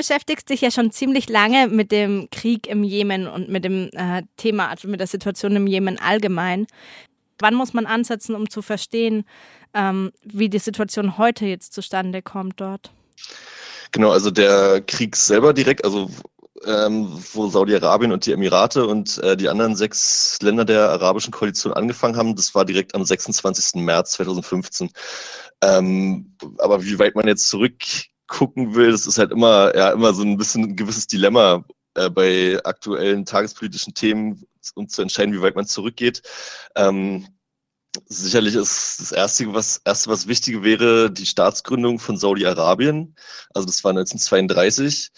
beschäftigst dich ja schon ziemlich lange mit dem Krieg im Jemen und mit dem äh, Thema, also mit der Situation im Jemen allgemein. Wann muss man ansetzen, um zu verstehen, ähm, wie die Situation heute jetzt zustande kommt dort? Genau, also der Krieg selber direkt, also ähm, wo Saudi-Arabien und die Emirate und äh, die anderen sechs Länder der arabischen Koalition angefangen haben, das war direkt am 26. März 2015. Ähm, aber wie weit man jetzt zurückgucken will, das ist halt immer, ja, immer so ein bisschen ein gewisses Dilemma äh, bei aktuellen tagespolitischen Themen, um zu entscheiden, wie weit man zurückgeht. Ähm, Sicherlich ist das Erste was, Erste, was wichtig wäre, die Staatsgründung von Saudi-Arabien. Also das war 1932.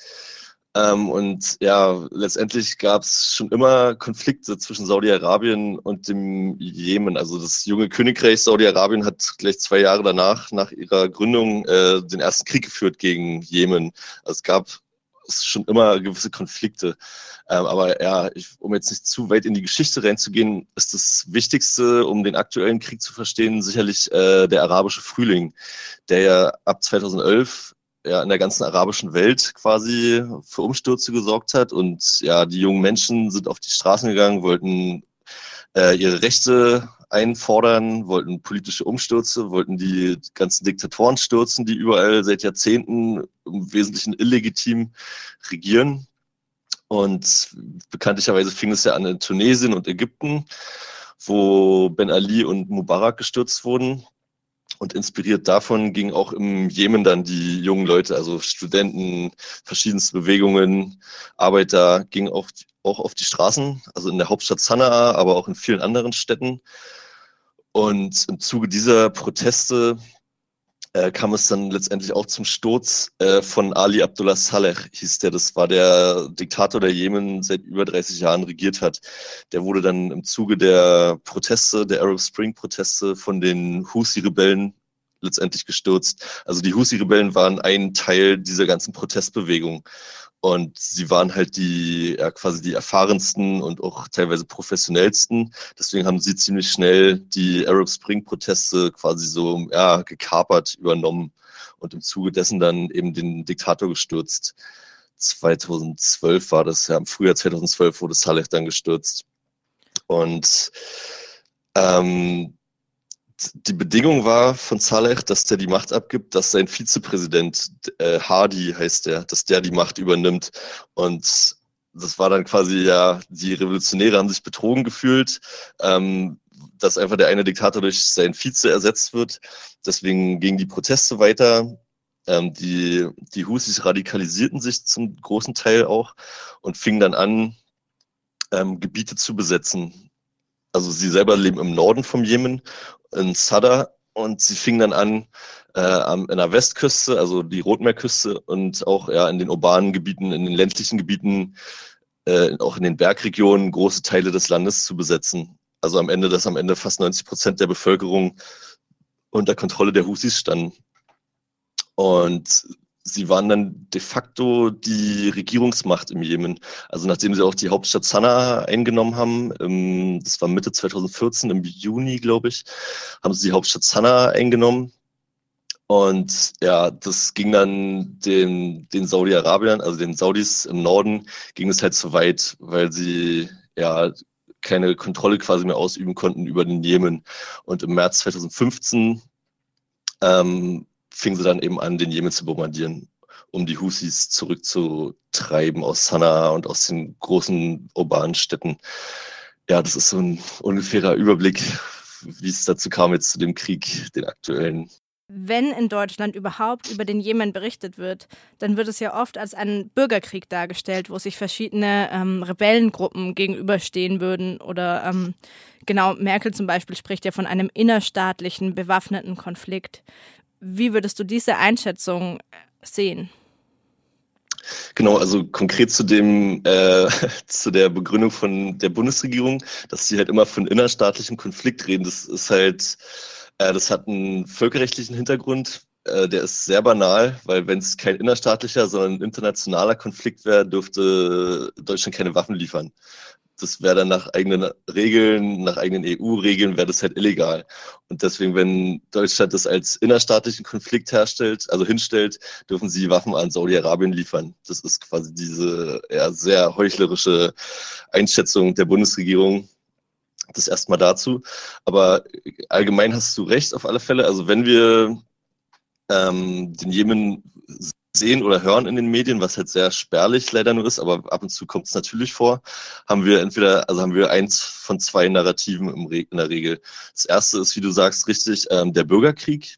Ähm, und ja, letztendlich gab es schon immer Konflikte zwischen Saudi-Arabien und dem Jemen. Also das junge Königreich Saudi-Arabien hat gleich zwei Jahre danach, nach ihrer Gründung, äh, den ersten Krieg geführt gegen Jemen. Also es gab schon immer gewisse Konflikte. Ähm, aber ja, ich, um jetzt nicht zu weit in die Geschichte reinzugehen, ist das Wichtigste, um den aktuellen Krieg zu verstehen, sicherlich äh, der arabische Frühling, der ja ab 2011 ja in der ganzen arabischen Welt quasi für Umstürze gesorgt hat. Und ja, die jungen Menschen sind auf die Straßen gegangen, wollten äh, ihre Rechte einfordern, wollten politische Umstürze, wollten die ganzen Diktatoren stürzen, die überall seit Jahrzehnten im Wesentlichen illegitim regieren. Und bekanntlicherweise fing es ja an in Tunesien und Ägypten, wo Ben Ali und Mubarak gestürzt wurden. Und inspiriert davon gingen auch im Jemen dann die jungen Leute, also Studenten, verschiedenste Bewegungen, Arbeiter, gingen auch, auch auf die Straßen, also in der Hauptstadt Sanaa, aber auch in vielen anderen Städten. Und im Zuge dieser Proteste äh, kam es dann letztendlich auch zum Sturz äh, von Ali Abdullah Saleh, hieß der. Das war der Diktator, der Jemen seit über 30 Jahren regiert hat. Der wurde dann im Zuge der Proteste, der Arab Spring Proteste von den Husi-Rebellen letztendlich gestürzt. Also die Husi-Rebellen waren ein Teil dieser ganzen Protestbewegung. Und sie waren halt die, ja, quasi die erfahrensten und auch teilweise professionellsten. Deswegen haben sie ziemlich schnell die Arab Spring-Proteste quasi so, ja, gekapert, übernommen und im Zuge dessen dann eben den Diktator gestürzt. 2012 war das, ja, im Frühjahr 2012 wurde Saleh dann gestürzt. Und ähm, die Bedingung war von Saleh, dass der die Macht abgibt, dass sein Vizepräsident, äh, Hadi heißt der, dass der die Macht übernimmt. Und das war dann quasi ja, die Revolutionäre haben sich betrogen gefühlt, ähm, dass einfach der eine Diktator durch seinen Vize ersetzt wird. Deswegen gingen die Proteste weiter. Ähm, die, die Husis radikalisierten sich zum großen Teil auch und fingen dann an, ähm, Gebiete zu besetzen. Also sie selber leben im Norden vom Jemen in Sadr und sie fing dann an, äh, an der Westküste, also die Rotmeerküste und auch ja, in den urbanen Gebieten, in den ländlichen Gebieten, äh, auch in den Bergregionen große Teile des Landes zu besetzen. Also am Ende, dass am Ende fast 90 Prozent der Bevölkerung unter Kontrolle der Husis standen. Und sie waren dann de facto die Regierungsmacht im Jemen. Also nachdem sie auch die Hauptstadt Sanaa eingenommen haben, ähm, das war Mitte 2014, im Juni, glaube ich, haben sie die Hauptstadt Sanaa eingenommen. Und ja, das ging dann den, den Saudi-Arabiern, also den Saudis im Norden, ging es halt zu weit, weil sie ja keine Kontrolle quasi mehr ausüben konnten über den Jemen. Und im März 2015 ähm, fingen sie dann eben an, den Jemen zu bombardieren, um die Husis zurückzutreiben aus Sanaa und aus den großen urbanen Städten. Ja, das ist so ein ungefährer Überblick, wie es dazu kam jetzt zu dem Krieg, den aktuellen. Wenn in Deutschland überhaupt über den Jemen berichtet wird, dann wird es ja oft als ein Bürgerkrieg dargestellt, wo sich verschiedene ähm, Rebellengruppen gegenüberstehen würden. Oder ähm, genau, Merkel zum Beispiel spricht ja von einem innerstaatlichen bewaffneten Konflikt. Wie würdest du diese Einschätzung sehen? Genau, also konkret zu dem äh, zu der Begründung von der Bundesregierung, dass sie halt immer von innerstaatlichem Konflikt reden. Das ist halt, äh, das hat einen völkerrechtlichen Hintergrund. Äh, der ist sehr banal, weil wenn es kein innerstaatlicher, sondern internationaler Konflikt wäre, dürfte Deutschland keine Waffen liefern. Das wäre dann nach eigenen Regeln, nach eigenen EU-Regeln, wäre das halt illegal. Und deswegen, wenn Deutschland das als innerstaatlichen Konflikt herstellt, also hinstellt, dürfen sie Waffen an Saudi-Arabien liefern. Das ist quasi diese ja, sehr heuchlerische Einschätzung der Bundesregierung. Das erstmal dazu. Aber allgemein hast du recht auf alle Fälle. Also wenn wir ähm, den Jemen sehen oder hören in den Medien, was halt sehr spärlich leider nur ist, aber ab und zu kommt es natürlich vor, haben wir entweder, also haben wir eins von zwei Narrativen im Re in der Regel. Das erste ist, wie du sagst, richtig, ähm, der Bürgerkrieg.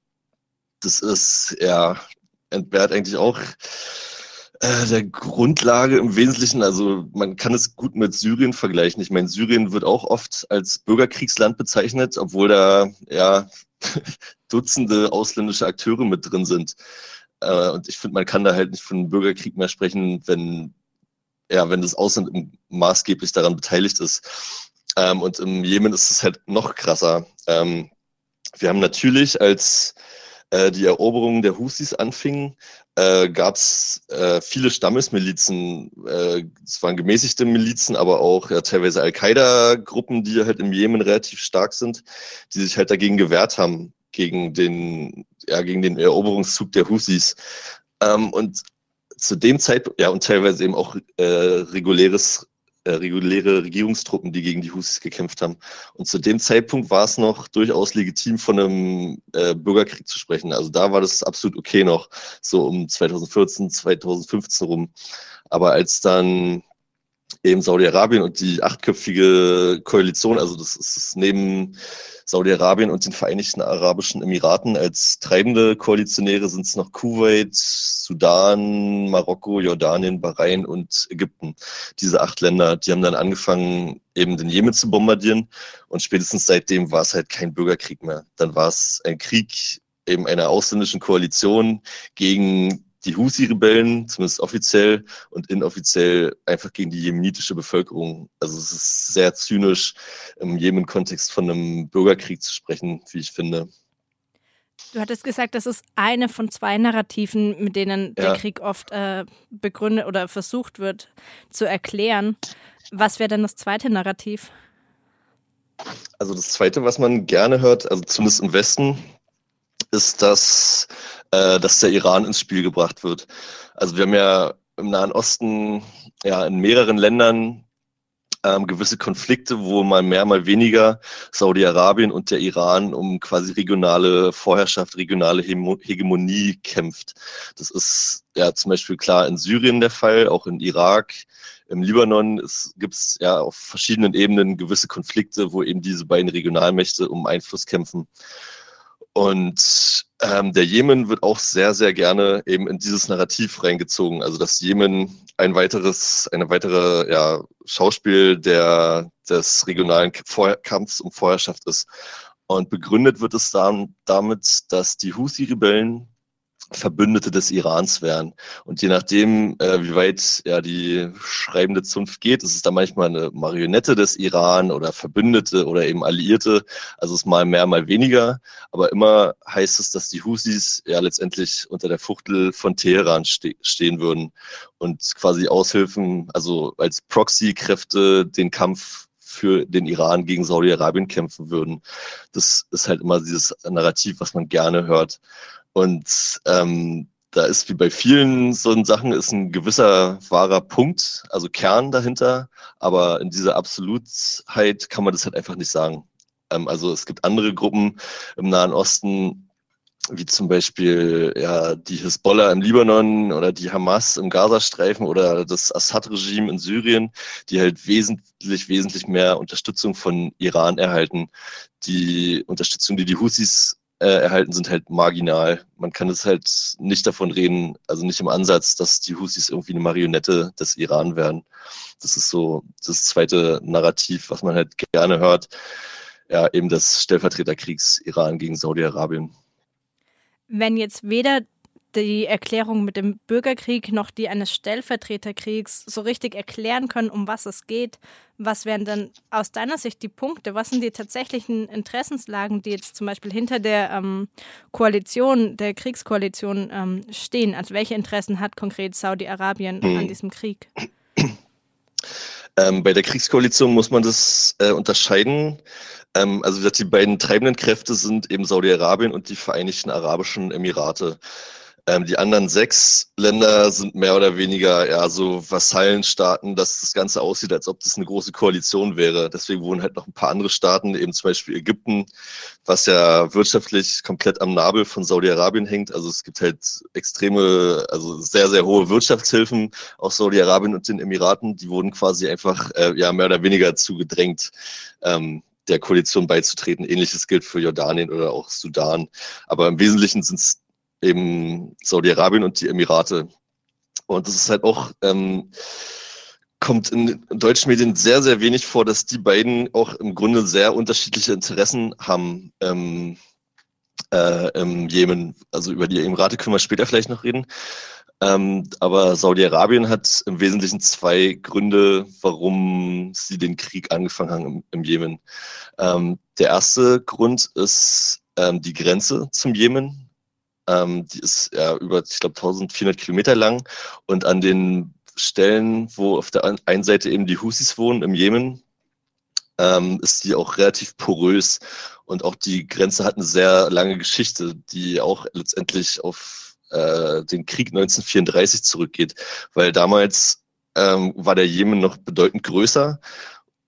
Das ist, ja, entbehrt eigentlich auch äh, der Grundlage im Wesentlichen, also man kann es gut mit Syrien vergleichen. Ich meine, Syrien wird auch oft als Bürgerkriegsland bezeichnet, obwohl da ja Dutzende ausländische Akteure mit drin sind. Äh, und ich finde, man kann da halt nicht von Bürgerkrieg mehr sprechen, wenn, ja, wenn das Ausland maßgeblich daran beteiligt ist. Ähm, und im Jemen ist es halt noch krasser. Ähm, wir haben natürlich, als äh, die Eroberung der Husis anfingen, äh, gab es äh, viele Stammesmilizen. Äh, es waren gemäßigte Milizen, aber auch ja, teilweise Al-Qaida-Gruppen, die halt im Jemen relativ stark sind, die sich halt dagegen gewehrt haben, gegen den, ja, gegen den Eroberungszug der Husis. Ähm, und zu dem Zeitpunkt, ja, und teilweise eben auch äh, reguläres, äh, reguläre Regierungstruppen, die gegen die Husis gekämpft haben. Und zu dem Zeitpunkt war es noch durchaus legitim, von einem äh, Bürgerkrieg zu sprechen. Also da war das absolut okay noch, so um 2014, 2015 rum. Aber als dann eben Saudi-Arabien und die achtköpfige Koalition, also das ist neben Saudi-Arabien und den Vereinigten Arabischen Emiraten als treibende Koalitionäre sind es noch Kuwait, Sudan, Marokko, Jordanien, Bahrain und Ägypten. Diese acht Länder, die haben dann angefangen, eben den Jemen zu bombardieren und spätestens seitdem war es halt kein Bürgerkrieg mehr. Dann war es ein Krieg eben einer ausländischen Koalition gegen die Husi-Rebellen, zumindest offiziell und inoffiziell einfach gegen die jemenitische Bevölkerung. Also es ist sehr zynisch, im Jemen-Kontext von einem Bürgerkrieg zu sprechen, wie ich finde. Du hattest gesagt, das ist eine von zwei Narrativen, mit denen ja. der Krieg oft äh, begründet oder versucht wird zu erklären. Was wäre denn das zweite Narrativ? Also das zweite, was man gerne hört, also zumindest im Westen, ist, dass, äh, dass der Iran ins Spiel gebracht wird. Also wir haben ja im Nahen Osten ja in mehreren Ländern ähm, gewisse Konflikte, wo mal mehr, mal weniger Saudi-Arabien und der Iran um quasi regionale Vorherrschaft, regionale Hegemonie kämpft. Das ist ja zum Beispiel klar in Syrien der Fall, auch in Irak. Im Libanon gibt es ja auf verschiedenen Ebenen gewisse Konflikte, wo eben diese beiden Regionalmächte um Einfluss kämpfen. Und ähm, der Jemen wird auch sehr, sehr gerne eben in dieses Narrativ reingezogen. Also dass Jemen ein weiteres, eine weitere ja, Schauspiel der, des regionalen Kampfs um Vorherrschaft ist. Und begründet wird es dann damit, dass die Houthi-Rebellen Verbündete des Irans wären. Und je nachdem, äh, wie weit ja die schreibende Zunft geht, ist es da manchmal eine Marionette des Iran oder Verbündete oder eben Alliierte. Also es ist mal mehr, mal weniger. Aber immer heißt es, dass die Husis ja letztendlich unter der Fuchtel von Teheran ste stehen würden und quasi Aushilfen, also als Proxy-Kräfte den Kampf für den Iran gegen Saudi-Arabien kämpfen würden. Das ist halt immer dieses Narrativ, was man gerne hört. Und ähm, da ist wie bei vielen so Sachen ist ein gewisser wahrer Punkt, also Kern dahinter, aber in dieser Absolutheit kann man das halt einfach nicht sagen. Ähm, also es gibt andere Gruppen im Nahen Osten, wie zum Beispiel ja, die Hisbollah im Libanon oder die Hamas im Gazastreifen oder das Assad-Regime in Syrien, die halt wesentlich, wesentlich mehr Unterstützung von Iran erhalten. Die Unterstützung, die die Houthis äh, erhalten, sind halt marginal. Man kann es halt nicht davon reden, also nicht im Ansatz, dass die Husis irgendwie eine Marionette des Iran werden. Das ist so das zweite Narrativ, was man halt gerne hört. Ja, eben des Stellvertreterkriegs Iran gegen Saudi-Arabien. Wenn jetzt weder die Erklärung mit dem Bürgerkrieg noch die eines Stellvertreterkriegs so richtig erklären können, um was es geht. Was wären denn aus deiner Sicht die Punkte? Was sind die tatsächlichen Interessenslagen, die jetzt zum Beispiel hinter der ähm, Koalition, der Kriegskoalition ähm, stehen? Also welche Interessen hat konkret Saudi-Arabien hm. an diesem Krieg? Ähm, bei der Kriegskoalition muss man das äh, unterscheiden. Ähm, also wie gesagt, die beiden treibenden Kräfte sind eben Saudi-Arabien und die Vereinigten Arabischen Emirate. Ähm, die anderen sechs Länder sind mehr oder weniger ja so Vasallenstaaten, dass das Ganze aussieht, als ob das eine große Koalition wäre. Deswegen wurden halt noch ein paar andere Staaten, eben zum Beispiel Ägypten, was ja wirtschaftlich komplett am Nabel von Saudi-Arabien hängt. Also es gibt halt extreme, also sehr, sehr hohe Wirtschaftshilfen aus Saudi-Arabien und den Emiraten. Die wurden quasi einfach äh, ja mehr oder weniger zugedrängt. Ähm, der Koalition beizutreten. Ähnliches gilt für Jordanien oder auch Sudan. Aber im Wesentlichen sind es eben Saudi-Arabien und die Emirate. Und das ist halt auch, ähm, kommt in deutschen Medien sehr, sehr wenig vor, dass die beiden auch im Grunde sehr unterschiedliche Interessen haben ähm, äh, im Jemen. Also über die Emirate können wir später vielleicht noch reden. Ähm, aber Saudi-Arabien hat im Wesentlichen zwei Gründe, warum sie den Krieg angefangen haben im, im Jemen. Ähm, der erste Grund ist ähm, die Grenze zum Jemen. Ähm, die ist ja über, ich glaube, 1400 Kilometer lang. Und an den Stellen, wo auf der einen Seite eben die Husis wohnen im Jemen, ähm, ist die auch relativ porös. Und auch die Grenze hat eine sehr lange Geschichte, die auch letztendlich auf äh, den Krieg 1934 zurückgeht. Weil damals ähm, war der Jemen noch bedeutend größer.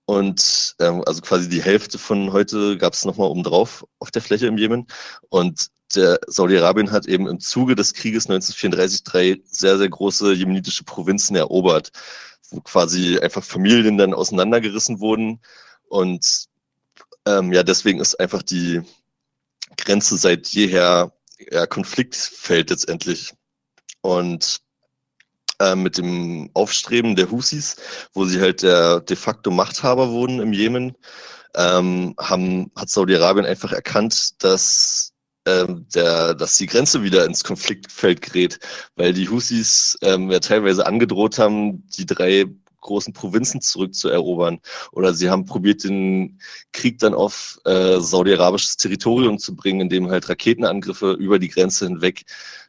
Und ähm, also quasi die Hälfte von heute gab es nochmal oben drauf auf der Fläche im Jemen. Und der Saudi-Arabien hat eben im Zuge des Krieges 1934 drei sehr, sehr große jemenitische Provinzen erobert, wo quasi einfach Familien dann auseinandergerissen wurden. Und ähm, ja, deswegen ist einfach die Grenze seit jeher ja, Konfliktfeld letztendlich. Und äh, mit dem Aufstreben der Husis, wo sie halt der de facto Machthaber wurden im Jemen, ähm, haben, hat Saudi-Arabien einfach erkannt, dass ähm, der, dass die Grenze wieder ins Konfliktfeld gerät, weil die Husis ähm, ja teilweise angedroht haben, die drei großen Provinzen zurückzuerobern. Oder sie haben probiert, den Krieg dann auf äh, saudi-arabisches Territorium zu bringen, indem halt Raketenangriffe über die Grenze hinweg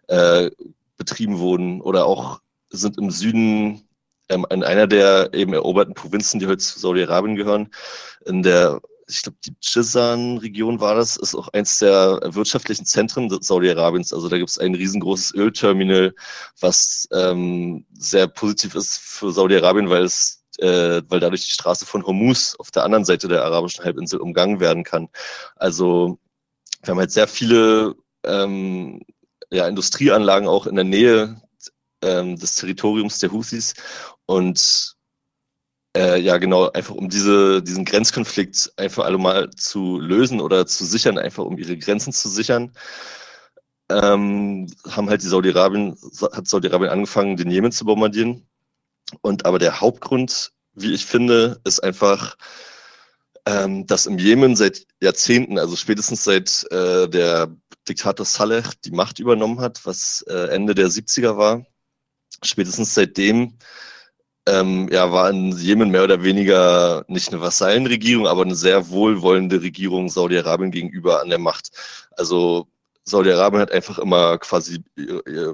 äh, betrieben wurden. Oder auch sind im Süden ähm, in einer der eben eroberten Provinzen, die heute zu Saudi-Arabien gehören, in der ich glaube, die Jizan-Region war das, ist auch eins der wirtschaftlichen Zentren Saudi-Arabiens. Also da gibt es ein riesengroßes Ölterminal, was ähm, sehr positiv ist für Saudi-Arabien, weil es äh, weil dadurch die Straße von Hormuz auf der anderen Seite der arabischen Halbinsel umgangen werden kann. Also wir haben halt sehr viele ähm, ja, Industrieanlagen auch in der Nähe ähm, des Territoriums der Houthis und äh, ja, genau, einfach um diese, diesen Grenzkonflikt einfach alle mal zu lösen oder zu sichern, einfach um ihre Grenzen zu sichern, ähm, haben halt die Saudi-Arabien, hat Saudi-Arabien angefangen, den Jemen zu bombardieren. Und aber der Hauptgrund, wie ich finde, ist einfach, ähm, dass im Jemen seit Jahrzehnten, also spätestens seit äh, der Diktator Saleh die Macht übernommen hat, was äh, Ende der 70er war, spätestens seitdem ähm, ja, war in Jemen mehr oder weniger nicht eine Vasallenregierung, aber eine sehr wohlwollende Regierung Saudi-Arabien gegenüber an der Macht. Also Saudi-Arabien hat einfach immer quasi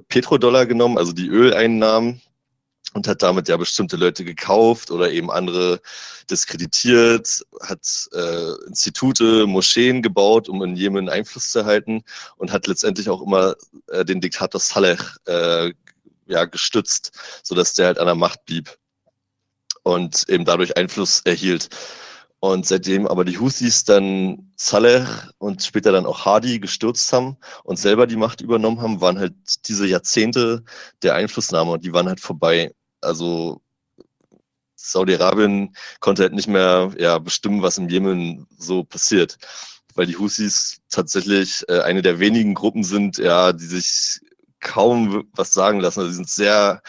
Petrodollar genommen, also die Öleinnahmen, und hat damit ja bestimmte Leute gekauft oder eben andere diskreditiert, hat äh, Institute, Moscheen gebaut, um in Jemen Einfluss zu erhalten und hat letztendlich auch immer äh, den Diktator Saleh äh, ja, gestützt, sodass der halt an der Macht blieb und eben dadurch Einfluss erhielt. Und seitdem aber die Houthis dann Saleh und später dann auch Hadi gestürzt haben und selber die Macht übernommen haben, waren halt diese Jahrzehnte der Einflussnahme und die waren halt vorbei. Also Saudi-Arabien konnte halt nicht mehr ja, bestimmen, was im Jemen so passiert, weil die Houthis tatsächlich äh, eine der wenigen Gruppen sind, ja, die sich kaum was sagen lassen. Also die sind sehr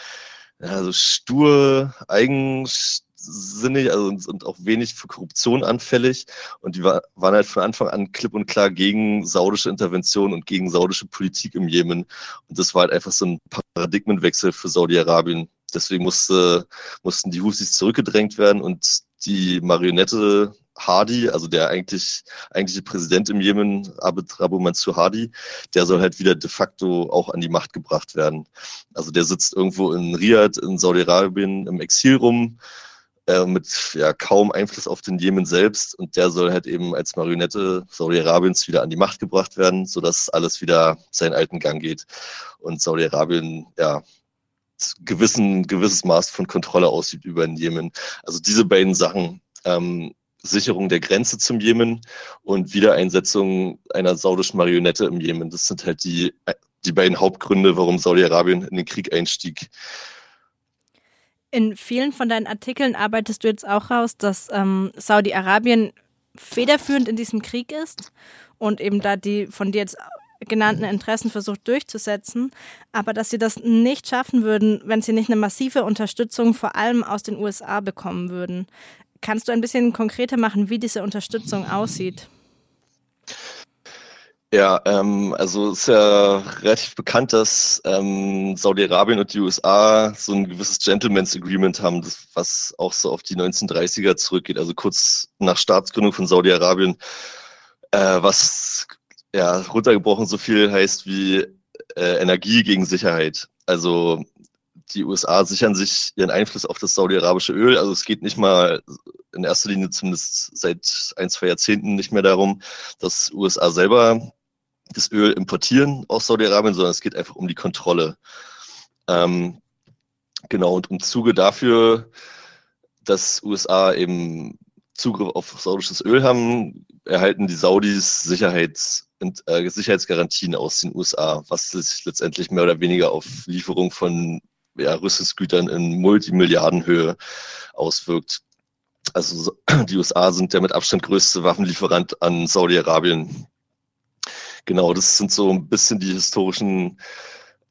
ja, so stur, eigensinnig also, und, und, auch wenig für Korruption anfällig. Und die war, waren halt von Anfang an klipp und klar gegen saudische Intervention und gegen saudische Politik im Jemen. Und das war halt einfach so ein Paradigmenwechsel für Saudi-Arabien. Deswegen musste, mussten die Husis zurückgedrängt werden und die Marionette Hadi, also der eigentlich eigentliche Präsident im Jemen, Abed Rabu Mansur Hadi, der soll halt wieder de facto auch an die Macht gebracht werden. Also der sitzt irgendwo in Riyadh in Saudi-Arabien im Exil rum äh, mit ja kaum Einfluss auf den Jemen selbst und der soll halt eben als Marionette Saudi-Arabiens wieder an die Macht gebracht werden, sodass alles wieder seinen alten Gang geht und Saudi-Arabien ja gewissen gewisses Maß von Kontrolle ausübt über den Jemen. Also diese beiden Sachen ähm, Sicherung der Grenze zum Jemen und Wiedereinsetzung einer saudischen Marionette im Jemen. Das sind halt die, die beiden Hauptgründe, warum Saudi-Arabien in den Krieg einstieg. In vielen von deinen Artikeln arbeitest du jetzt auch raus, dass ähm, Saudi-Arabien federführend in diesem Krieg ist und eben da die von dir jetzt genannten Interessen versucht durchzusetzen, aber dass sie das nicht schaffen würden, wenn sie nicht eine massive Unterstützung vor allem aus den USA bekommen würden. Kannst du ein bisschen konkreter machen, wie diese Unterstützung aussieht? Ja, ähm, also es ist ja relativ bekannt, dass ähm, Saudi-Arabien und die USA so ein gewisses Gentleman's Agreement haben, das, was auch so auf die 1930er zurückgeht, also kurz nach Staatsgründung von Saudi-Arabien, äh, was ja runtergebrochen so viel heißt wie äh, Energie gegen Sicherheit. Also die USA sichern sich ihren Einfluss auf das saudi-arabische Öl. Also es geht nicht mal in erster Linie zumindest seit ein, zwei Jahrzehnten nicht mehr darum, dass USA selber das Öl importieren aus Saudi-Arabien, sondern es geht einfach um die Kontrolle. Ähm, genau, und im Zuge dafür, dass USA eben Zugriff auf saudisches Öl haben, erhalten die Saudis Sicherheits- äh, Sicherheitsgarantien aus den USA, was sich letztendlich mehr oder weniger auf Lieferung von ja, Rüstungsgütern in Multimilliardenhöhe auswirkt. Also die USA sind der mit Abstand größte Waffenlieferant an Saudi-Arabien. Genau, das sind so ein bisschen die historischen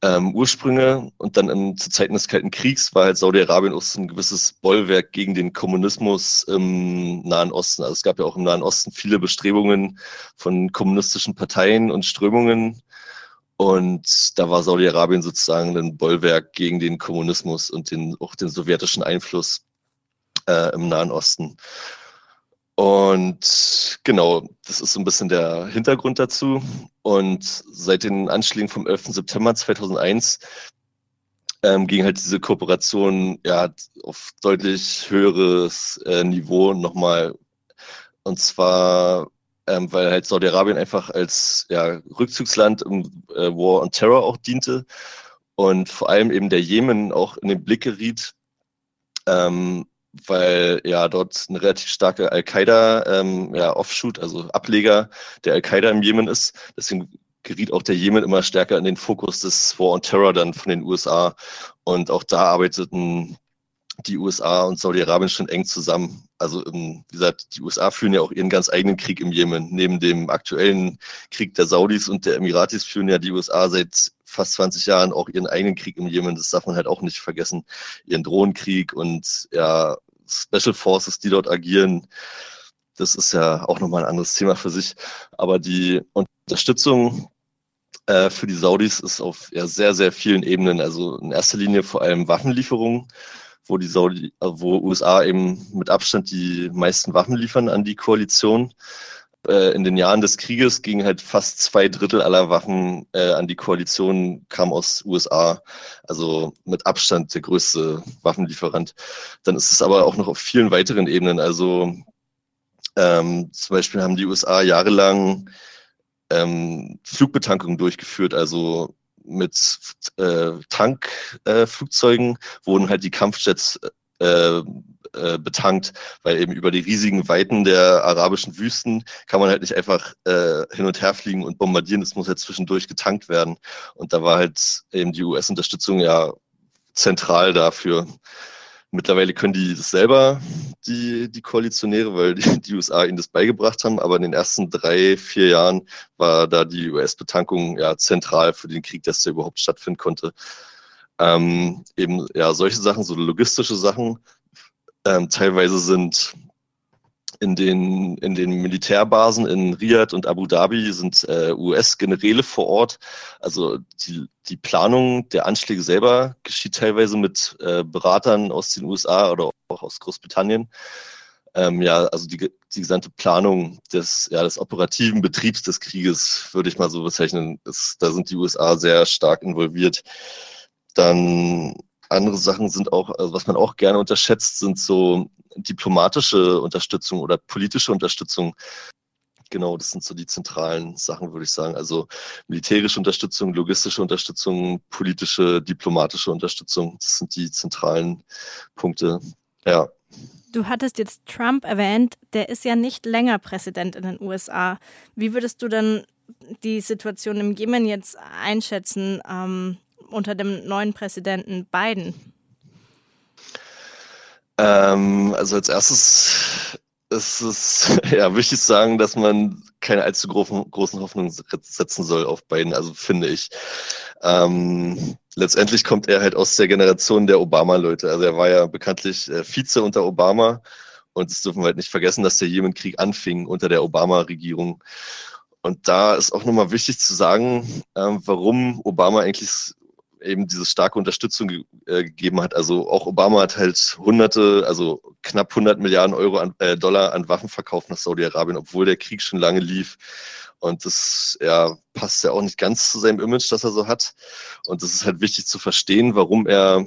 ähm, Ursprünge. Und dann in, zu Zeiten des Kalten Kriegs war halt Saudi-Arabien auch so ein gewisses Bollwerk gegen den Kommunismus im Nahen Osten. Also es gab ja auch im Nahen Osten viele Bestrebungen von kommunistischen Parteien und Strömungen, und da war Saudi-Arabien sozusagen ein Bollwerk gegen den Kommunismus und den, auch den sowjetischen Einfluss äh, im Nahen Osten. Und genau, das ist so ein bisschen der Hintergrund dazu. Und seit den Anschlägen vom 11. September 2001 ähm, ging halt diese Kooperation ja auf deutlich höheres äh, Niveau nochmal. Und zwar ähm, weil halt Saudi-Arabien einfach als ja, Rückzugsland im äh, War on Terror auch diente und vor allem eben der Jemen auch in den Blick geriet, ähm, weil ja dort eine relativ starke Al-Qaida ähm, ja, Offshoot, also Ableger der Al-Qaida im Jemen ist. Deswegen geriet auch der Jemen immer stärker in den Fokus des War on Terror dann von den USA. Und auch da arbeiteten die USA und Saudi-Arabien schon eng zusammen. Also wie gesagt, die USA führen ja auch ihren ganz eigenen Krieg im Jemen. Neben dem aktuellen Krieg der Saudis und der Emiratis führen ja die USA seit fast 20 Jahren auch ihren eigenen Krieg im Jemen. Das darf man halt auch nicht vergessen. Ihren Drohnenkrieg und ja, Special Forces, die dort agieren. Das ist ja auch nochmal ein anderes Thema für sich. Aber die Unterstützung äh, für die Saudis ist auf ja, sehr, sehr vielen Ebenen. Also in erster Linie vor allem Waffenlieferungen wo die Saudi, äh, wo USA eben mit Abstand die meisten Waffen liefern an die Koalition. Äh, in den Jahren des Krieges gingen halt fast zwei Drittel aller Waffen äh, an die Koalition kam aus USA, also mit Abstand der größte Waffenlieferant. Dann ist es aber auch noch auf vielen weiteren Ebenen. Also ähm, zum Beispiel haben die USA jahrelang ähm, Flugbetankung durchgeführt, also mit äh, Tankflugzeugen äh, wurden halt die Kampfjets äh, äh, betankt, weil eben über die riesigen Weiten der arabischen Wüsten kann man halt nicht einfach äh, hin und her fliegen und bombardieren, das muss halt zwischendurch getankt werden. Und da war halt eben die US-Unterstützung ja zentral dafür. Mittlerweile können die das selber, die, die Koalitionäre, weil die, die USA ihnen das beigebracht haben. Aber in den ersten drei, vier Jahren war da die US-Betankung ja zentral für den Krieg, dass der überhaupt stattfinden konnte. Ähm, eben ja solche Sachen, so logistische Sachen. Ähm, teilweise sind in den, in den Militärbasen in Riyadh und Abu Dhabi sind äh, US-Generäle vor Ort. Also die, die Planung der Anschläge selber geschieht teilweise mit äh, Beratern aus den USA oder auch aus Großbritannien. Ähm, ja, also die, die gesamte Planung des, ja, des operativen Betriebs des Krieges, würde ich mal so bezeichnen, ist, da sind die USA sehr stark involviert. Dann andere Sachen sind auch, also was man auch gerne unterschätzt, sind so diplomatische Unterstützung oder politische Unterstützung. Genau, das sind so die zentralen Sachen, würde ich sagen. Also militärische Unterstützung, logistische Unterstützung, politische, diplomatische Unterstützung. Das sind die zentralen Punkte. Ja. Du hattest jetzt Trump erwähnt, der ist ja nicht länger Präsident in den USA. Wie würdest du dann die Situation im Jemen jetzt einschätzen ähm, unter dem neuen Präsidenten Biden? Ähm, also als erstes ist es ja wichtig zu sagen, dass man keine allzu großen, großen Hoffnungen setzen soll auf Biden, also finde ich. Ähm, letztendlich kommt er halt aus der Generation der Obama-Leute. Also er war ja bekanntlich äh, Vize unter Obama und das dürfen wir halt nicht vergessen, dass der Jemenkrieg anfing unter der Obama-Regierung. Und da ist auch nochmal wichtig zu sagen, äh, warum Obama eigentlich eben diese starke Unterstützung ge äh, gegeben hat. Also auch Obama hat halt hunderte, also knapp 100 Milliarden Euro an, äh, Dollar an Waffen verkauft nach Saudi-Arabien, obwohl der Krieg schon lange lief. Und das ja, passt ja auch nicht ganz zu seinem Image, das er so hat. Und das ist halt wichtig zu verstehen, warum er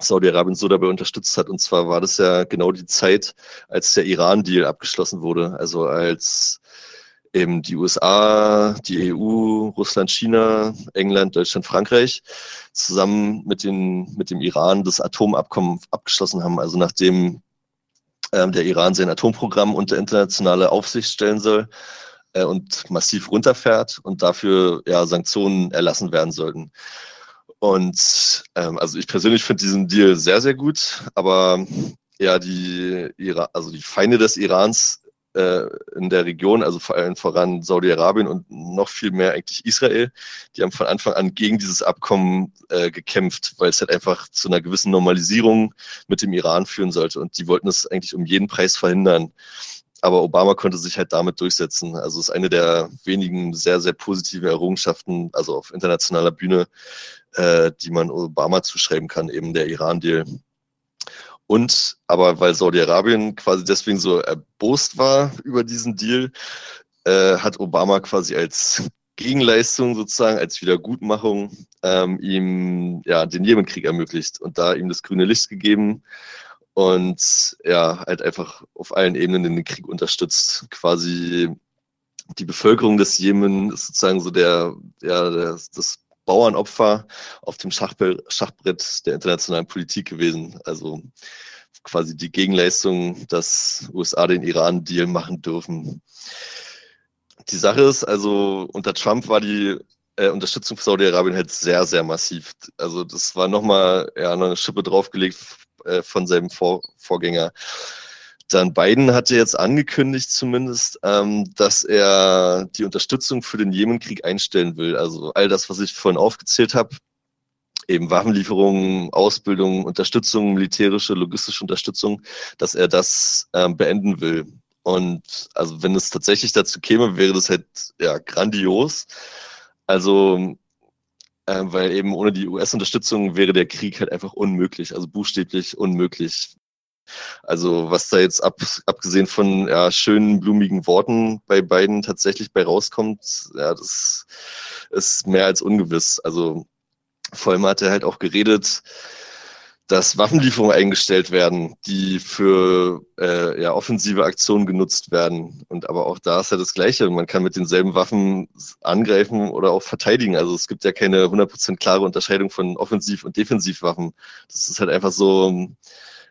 Saudi-Arabien so dabei unterstützt hat. Und zwar war das ja genau die Zeit, als der Iran-Deal abgeschlossen wurde. Also als eben die USA, die EU, Russland, China, England, Deutschland, Frankreich zusammen mit, den, mit dem Iran das Atomabkommen abgeschlossen haben. Also nachdem ähm, der Iran sein Atomprogramm unter internationale Aufsicht stellen soll äh, und massiv runterfährt und dafür ja Sanktionen erlassen werden sollten. Und ähm, also ich persönlich finde diesen Deal sehr, sehr gut, aber ja, die, also die Feinde des Irans äh, in der Region, also vor allem voran Saudi-Arabien und noch viel mehr eigentlich Israel, die haben von Anfang an gegen dieses Abkommen äh, gekämpft, weil es halt einfach zu einer gewissen Normalisierung mit dem Iran führen sollte. Und die wollten es eigentlich um jeden Preis verhindern. Aber Obama konnte sich halt damit durchsetzen. Also es ist eine der wenigen sehr, sehr positiven Errungenschaften, also auf internationaler Bühne, äh, die man Obama zuschreiben kann, eben der Iran-Deal. Und aber weil Saudi-Arabien quasi deswegen so erbost war über diesen Deal, äh, hat Obama quasi als Gegenleistung sozusagen, als Wiedergutmachung ähm, ihm ja den Jemenkrieg ermöglicht und da ihm das grüne Licht gegeben und ja, halt einfach auf allen Ebenen den Krieg unterstützt. Quasi die Bevölkerung des Jemen ist sozusagen so der, ja, der, das Bauernopfer auf dem Schachbrett der internationalen Politik gewesen. Also quasi die Gegenleistung, dass USA den Iran-Deal machen dürfen. Die Sache ist, also unter Trump war die äh, Unterstützung für Saudi-Arabien halt sehr, sehr massiv. Also das war nochmal ja, eine Schippe draufgelegt äh, von seinem Vor Vorgänger. Dann Biden hatte jetzt angekündigt zumindest, ähm, dass er die Unterstützung für den Jemenkrieg einstellen will. Also all das, was ich vorhin aufgezählt habe, eben Waffenlieferungen, Ausbildung, Unterstützung, militärische, logistische Unterstützung, dass er das ähm, beenden will. Und also wenn es tatsächlich dazu käme, wäre das halt ja grandios. Also äh, weil eben ohne die US-Unterstützung wäre der Krieg halt einfach unmöglich, also buchstäblich unmöglich. Also was da jetzt ab, abgesehen von ja, schönen, blumigen Worten bei beiden tatsächlich bei rauskommt, ja, das ist mehr als ungewiss. Also vor allem hat er halt auch geredet, dass Waffenlieferungen eingestellt werden, die für äh, ja, offensive Aktionen genutzt werden. Und aber auch da ist ja das Gleiche. Man kann mit denselben Waffen angreifen oder auch verteidigen. Also es gibt ja keine 100% klare Unterscheidung von Offensiv- und Defensivwaffen. Das ist halt einfach so,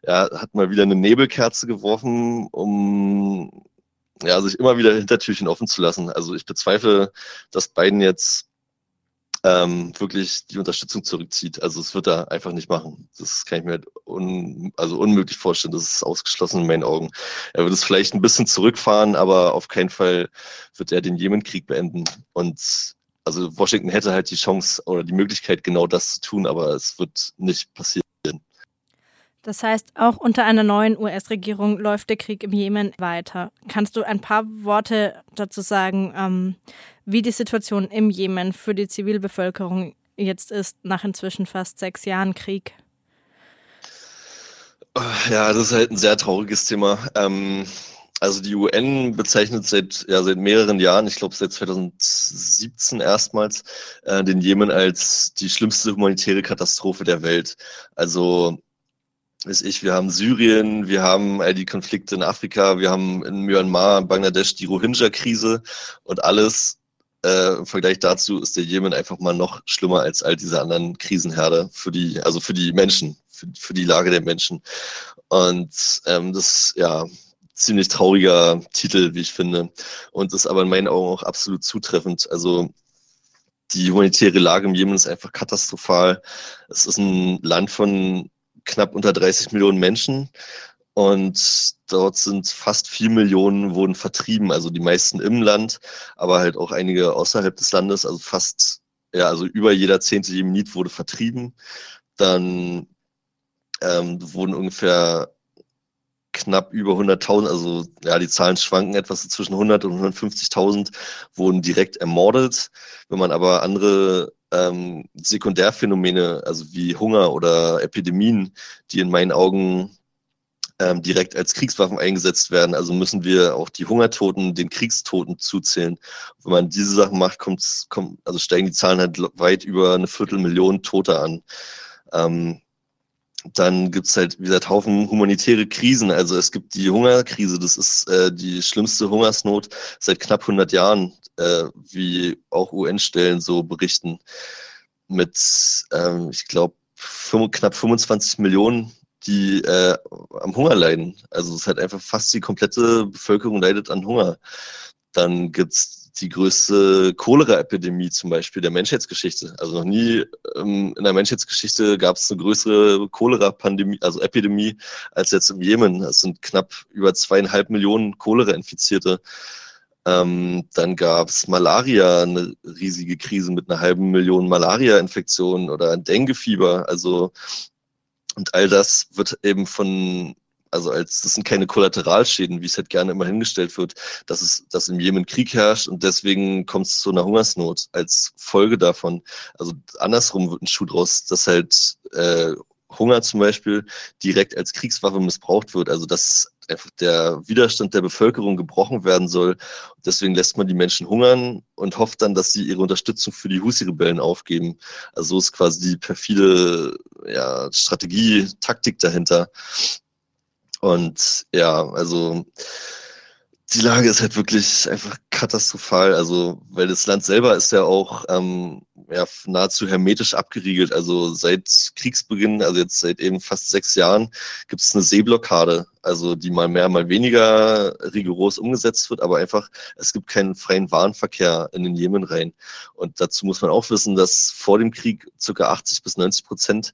ja, hat mal wieder eine Nebelkerze geworfen, um ja, sich immer wieder Hintertürchen offen zu lassen. Also ich bezweifle, dass Biden jetzt ähm, wirklich die Unterstützung zurückzieht. Also es wird er einfach nicht machen. Das kann ich mir un, also unmöglich vorstellen. Das ist ausgeschlossen in meinen Augen. Er wird es vielleicht ein bisschen zurückfahren, aber auf keinen Fall wird er den Jemenkrieg beenden. Und also Washington hätte halt die Chance oder die Möglichkeit, genau das zu tun, aber es wird nicht passieren. Das heißt, auch unter einer neuen US-Regierung läuft der Krieg im Jemen weiter. Kannst du ein paar Worte dazu sagen, ähm, wie die Situation im Jemen für die Zivilbevölkerung jetzt ist, nach inzwischen fast sechs Jahren Krieg? Ja, das ist halt ein sehr trauriges Thema. Ähm, also die UN bezeichnet seit, ja, seit mehreren Jahren, ich glaube seit 2017 erstmals, äh, den Jemen als die schlimmste humanitäre Katastrophe der Welt. Also weiß ich, wir haben Syrien, wir haben all die Konflikte in Afrika, wir haben in Myanmar, Bangladesch die Rohingya-Krise und alles äh, im Vergleich dazu ist der Jemen einfach mal noch schlimmer als all diese anderen Krisenherde für die, also für die Menschen, für, für die Lage der Menschen. Und ähm, das, ja, ziemlich trauriger Titel, wie ich finde. Und ist aber in meinen Augen auch absolut zutreffend. Also die humanitäre Lage im Jemen ist einfach katastrophal. Es ist ein Land von knapp unter 30 Millionen Menschen und dort sind fast vier Millionen wurden vertrieben, also die meisten im Land, aber halt auch einige außerhalb des Landes, also fast, ja, also über jeder zehnte Jemenit wurde vertrieben. Dann ähm, wurden ungefähr knapp über 100.000, also ja, die Zahlen schwanken etwas zwischen 100 und 150.000, wurden direkt ermordet. Wenn man aber andere ähm, Sekundärphänomene, also wie Hunger oder Epidemien, die in meinen Augen ähm, direkt als Kriegswaffen eingesetzt werden. Also müssen wir auch die Hungertoten den Kriegstoten zuzählen. Wenn man diese Sachen macht, kommt, kommt also steigen die Zahlen halt weit über eine Viertelmillion Tote an. Ähm, dann gibt's halt, wie gesagt, Haufen humanitäre Krisen. Also es gibt die Hungerkrise, das ist äh, die schlimmste Hungersnot seit knapp 100 Jahren, äh, wie auch UN-Stellen so berichten. Mit, ähm, ich glaube, knapp 25 Millionen die äh, am Hunger leiden. Also es ist halt einfach fast die komplette Bevölkerung leidet an Hunger. Dann gibt's die größte Cholera-Epidemie zum Beispiel der Menschheitsgeschichte. Also noch nie ähm, in der Menschheitsgeschichte gab es eine größere Cholera-Pandemie, also Epidemie, als jetzt im Jemen. Es sind knapp über zweieinhalb Millionen Cholera-Infizierte. Ähm, dann gab es Malaria, eine riesige Krise mit einer halben Million Malaria-Infektionen oder Dengue-Fieber. Also und all das wird eben von, also als, das sind keine Kollateralschäden, wie es halt gerne immer hingestellt wird, dass es, dass im Jemen Krieg herrscht und deswegen kommt es zu einer Hungersnot als Folge davon. Also andersrum wird ein Schuh draus, dass halt äh, Hunger zum Beispiel direkt als Kriegswaffe missbraucht wird. Also dass einfach der Widerstand der Bevölkerung gebrochen werden soll. Deswegen lässt man die Menschen hungern und hofft dann, dass sie ihre Unterstützung für die Husi-Rebellen aufgeben. Also so ist quasi die perfide ja, Strategie, Taktik dahinter. Und ja, also die Lage ist halt wirklich einfach katastrophal. Also, weil das Land selber ist ja auch ähm, ja, nahezu hermetisch abgeriegelt. Also seit Kriegsbeginn, also jetzt seit eben fast sechs Jahren, gibt es eine Seeblockade. Also die mal mehr, mal weniger rigoros umgesetzt wird, aber einfach, es gibt keinen freien Warenverkehr in den Jemen rein. Und dazu muss man auch wissen, dass vor dem Krieg circa 80 bis 90 Prozent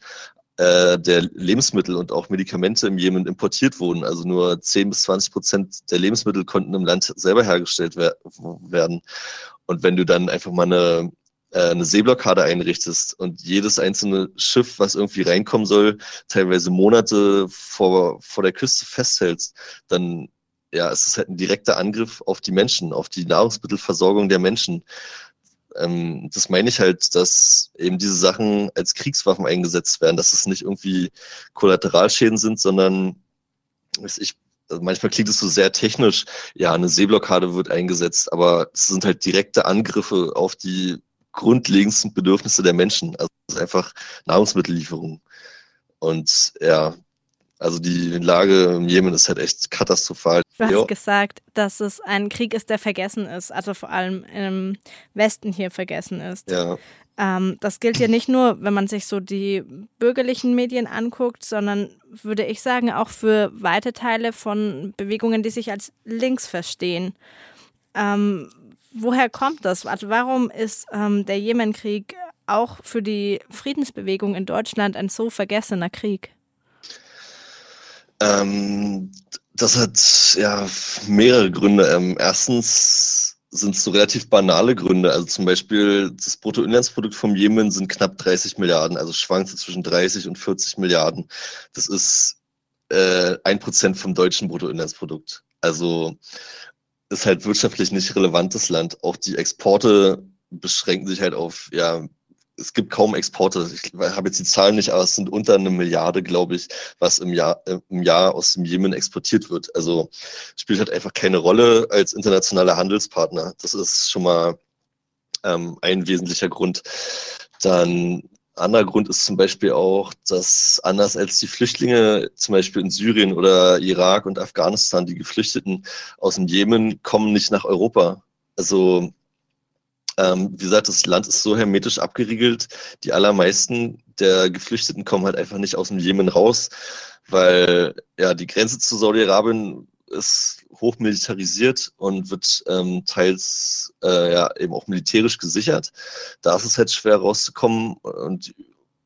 äh, der Lebensmittel und auch Medikamente im Jemen importiert wurden. Also nur 10 bis 20 Prozent der Lebensmittel konnten im Land selber hergestellt wer werden. Und wenn du dann einfach mal eine, äh, eine Seeblockade einrichtest und jedes einzelne Schiff, was irgendwie reinkommen soll, teilweise Monate vor, vor der Küste festhältst, dann ja, es ist halt ein direkter Angriff auf die Menschen, auf die Nahrungsmittelversorgung der Menschen ähm, das meine ich halt, dass eben diese Sachen als Kriegswaffen eingesetzt werden, dass es nicht irgendwie Kollateralschäden sind, sondern ich, also manchmal klingt es so sehr technisch, ja, eine Seeblockade wird eingesetzt, aber es sind halt direkte Angriffe auf die grundlegendsten Bedürfnisse der Menschen. Also es ist einfach Nahrungsmittellieferung. Und ja, also die Lage im Jemen ist halt echt katastrophal. Du hast jo. gesagt, dass es ein Krieg ist, der vergessen ist, also vor allem im Westen hier vergessen ist. Ja. Ähm, das gilt ja nicht nur, wenn man sich so die bürgerlichen Medien anguckt, sondern würde ich sagen, auch für weite Teile von Bewegungen, die sich als links verstehen. Ähm, woher kommt das? Also warum ist ähm, der Jemenkrieg auch für die Friedensbewegung in Deutschland ein so vergessener Krieg? Ähm, das hat ja mehrere Gründe. Ähm, erstens sind es so relativ banale Gründe. Also zum Beispiel das Bruttoinlandsprodukt vom Jemen sind knapp 30 Milliarden, also schwankt zwischen 30 und 40 Milliarden. Das ist äh, ein Prozent vom deutschen Bruttoinlandsprodukt. Also ist halt wirtschaftlich nicht relevantes Land. Auch die Exporte beschränken sich halt auf ja es gibt kaum Exporte. Ich habe jetzt die Zahlen nicht, aber es sind unter eine Milliarde, glaube ich, was im Jahr, äh, im Jahr aus dem Jemen exportiert wird. Also spielt halt einfach keine Rolle als internationaler Handelspartner. Das ist schon mal ähm, ein wesentlicher Grund. Dann anderer Grund ist zum Beispiel auch, dass anders als die Flüchtlinge zum Beispiel in Syrien oder Irak und Afghanistan, die Geflüchteten aus dem Jemen kommen nicht nach Europa. Also ähm, wie gesagt, das Land ist so hermetisch abgeriegelt. Die allermeisten der Geflüchteten kommen halt einfach nicht aus dem Jemen raus, weil ja die Grenze zu Saudi-Arabien ist hochmilitarisiert und wird ähm, teils äh, ja eben auch militärisch gesichert. Da ist es halt schwer rauszukommen und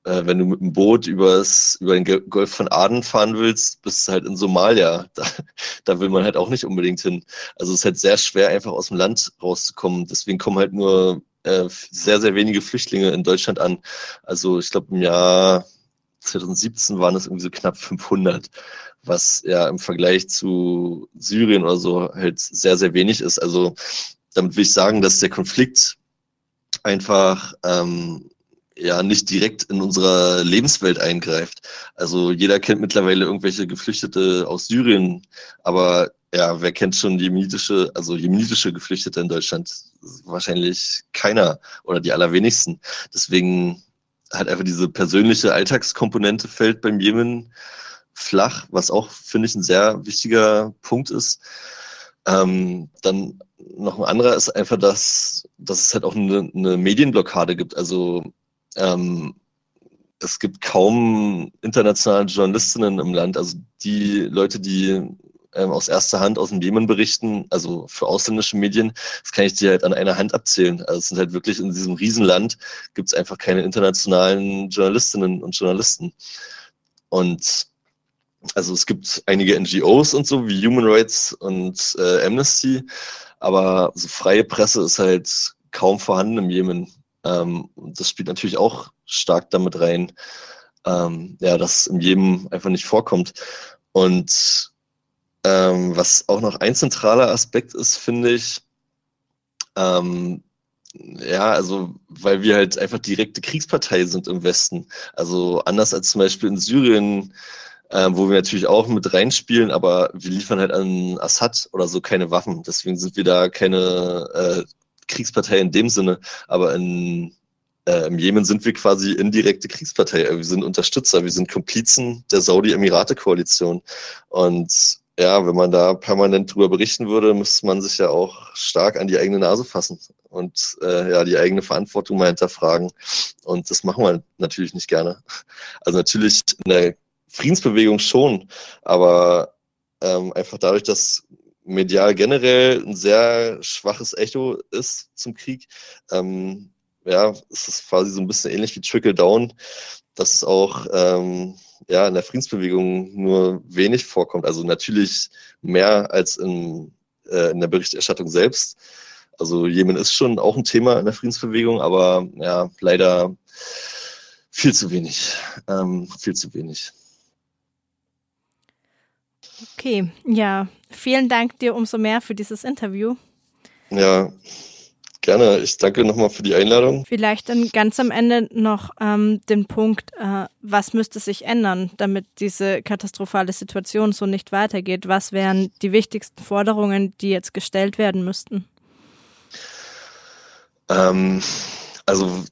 äh, wenn du mit dem Boot übers, über den Golf von Aden fahren willst, bist du halt in Somalia. Da, da will man halt auch nicht unbedingt hin. Also es ist halt sehr schwer, einfach aus dem Land rauszukommen. Deswegen kommen halt nur äh, sehr, sehr wenige Flüchtlinge in Deutschland an. Also ich glaube im Jahr 2017 waren es irgendwie so knapp 500 was ja im Vergleich zu Syrien oder so halt sehr, sehr wenig ist. Also damit will ich sagen, dass der Konflikt einfach ähm, ja nicht direkt in unserer Lebenswelt eingreift. Also jeder kennt mittlerweile irgendwelche Geflüchtete aus Syrien, aber ja, wer kennt schon jemenitische, also jemenitische Geflüchtete in Deutschland? Wahrscheinlich keiner oder die allerwenigsten. Deswegen hat einfach diese persönliche Alltagskomponente fällt beim Jemen flach, was auch, finde ich, ein sehr wichtiger Punkt ist. Ähm, dann noch ein anderer ist einfach, dass, dass es halt auch eine, eine Medienblockade gibt. Also ähm, es gibt kaum internationale Journalistinnen im Land. Also die Leute, die ähm, aus erster Hand aus dem Jemen berichten, also für ausländische Medien, das kann ich dir halt an einer Hand abzählen. Also es sind halt wirklich in diesem Riesenland gibt es einfach keine internationalen Journalistinnen und Journalisten. Und also es gibt einige NGOs und so, wie Human Rights und äh, Amnesty, aber so freie Presse ist halt kaum vorhanden im Jemen. Ähm, das spielt natürlich auch stark damit rein, ähm, ja, dass es im Jemen einfach nicht vorkommt. Und ähm, was auch noch ein zentraler Aspekt ist, finde ich, ähm, ja, also weil wir halt einfach direkte Kriegspartei sind im Westen. Also anders als zum Beispiel in Syrien ähm, wo wir natürlich auch mit reinspielen, aber wir liefern halt an Assad oder so keine Waffen. Deswegen sind wir da keine äh, Kriegspartei in dem Sinne, aber in, äh, im Jemen sind wir quasi indirekte Kriegspartei. Wir sind Unterstützer, wir sind Komplizen der Saudi-Emirate-Koalition. Und ja, wenn man da permanent drüber berichten würde, müsste man sich ja auch stark an die eigene Nase fassen und äh, ja die eigene Verantwortung mal hinterfragen. Und das machen wir natürlich nicht gerne. Also natürlich in der Friedensbewegung schon, aber ähm, einfach dadurch, dass medial generell ein sehr schwaches Echo ist zum Krieg, ähm, ja, ist es quasi so ein bisschen ähnlich wie Trickle Down, dass es auch ähm, ja, in der Friedensbewegung nur wenig vorkommt. Also natürlich mehr als in, äh, in der Berichterstattung selbst. Also Jemen ist schon auch ein Thema in der Friedensbewegung, aber ja, leider viel zu wenig. Ähm, viel zu wenig. Okay, ja, vielen Dank dir umso mehr für dieses Interview. Ja, gerne. Ich danke nochmal für die Einladung. Vielleicht dann ganz am Ende noch ähm, den Punkt, äh, was müsste sich ändern, damit diese katastrophale Situation so nicht weitergeht? Was wären die wichtigsten Forderungen, die jetzt gestellt werden müssten? Ähm, also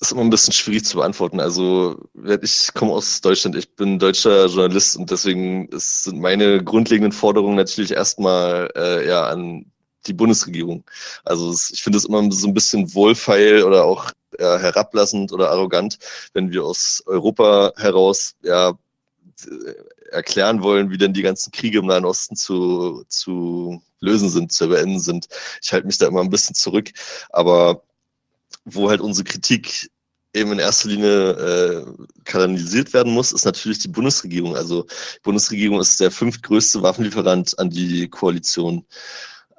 ist immer ein bisschen schwierig zu beantworten. Also ich komme aus Deutschland, ich bin deutscher Journalist und deswegen sind meine grundlegenden Forderungen natürlich erstmal äh, ja an die Bundesregierung. Also ich finde es immer so ein bisschen wohlfeil oder auch ja, herablassend oder arrogant, wenn wir aus Europa heraus ja erklären wollen, wie denn die ganzen Kriege im Nahen Osten zu, zu lösen sind, zu beenden sind. Ich halte mich da immer ein bisschen zurück, aber wo halt unsere Kritik eben in erster Linie äh, kanalisiert werden muss, ist natürlich die Bundesregierung. Also die Bundesregierung ist der fünftgrößte Waffenlieferant an die Koalition.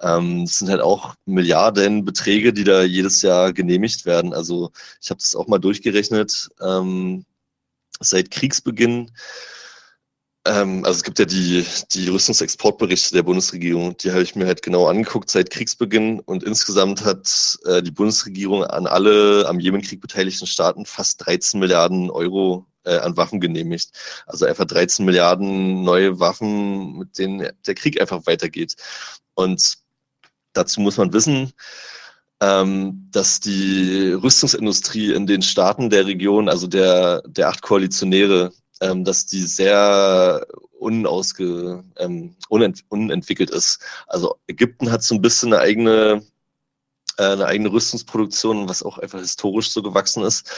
Ähm, das sind halt auch Milliardenbeträge, die da jedes Jahr genehmigt werden. Also ich habe das auch mal durchgerechnet. Ähm, seit Kriegsbeginn ähm, also es gibt ja die, die Rüstungsexportberichte der Bundesregierung, die habe ich mir halt genau angeguckt seit Kriegsbeginn und insgesamt hat äh, die Bundesregierung an alle am Jemenkrieg beteiligten Staaten fast 13 Milliarden Euro äh, an Waffen genehmigt. Also einfach 13 Milliarden neue Waffen, mit denen der Krieg einfach weitergeht. Und dazu muss man wissen, ähm, dass die Rüstungsindustrie in den Staaten der Region, also der, der acht Koalitionäre, ähm, dass die sehr unausge, ähm, unent, unentwickelt ist. Also Ägypten hat so ein bisschen eine eigene, äh, eine eigene Rüstungsproduktion, was auch einfach historisch so gewachsen ist.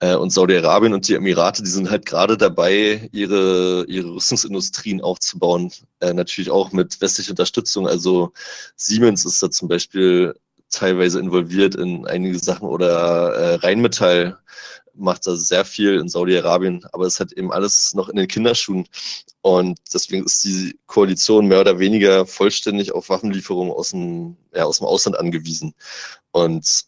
Äh, und Saudi-Arabien und die Emirate, die sind halt gerade dabei, ihre, ihre Rüstungsindustrien aufzubauen. Äh, natürlich auch mit westlicher Unterstützung. Also Siemens ist da zum Beispiel teilweise involviert in einige Sachen oder äh, Rheinmetall macht da sehr viel in Saudi-Arabien, aber es hat eben alles noch in den Kinderschuhen. Und deswegen ist die Koalition mehr oder weniger vollständig auf Waffenlieferungen aus dem, ja, aus dem Ausland angewiesen. Und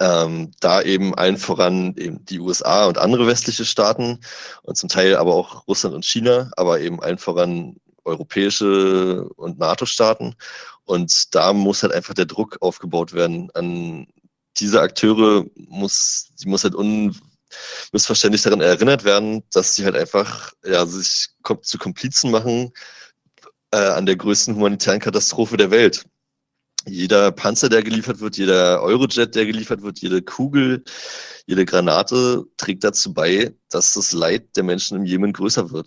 ähm, da eben allen voran eben die USA und andere westliche Staaten und zum Teil aber auch Russland und China, aber eben allen voran europäische und NATO-Staaten. Und da muss halt einfach der Druck aufgebaut werden. An diese Akteure muss, die muss halt unmissverständlich daran erinnert werden, dass sie halt einfach ja, sich zu Komplizen machen äh, an der größten humanitären Katastrophe der Welt. Jeder Panzer, der geliefert wird, jeder Eurojet, der geliefert wird, jede Kugel, jede Granate trägt dazu bei, dass das Leid der Menschen im Jemen größer wird.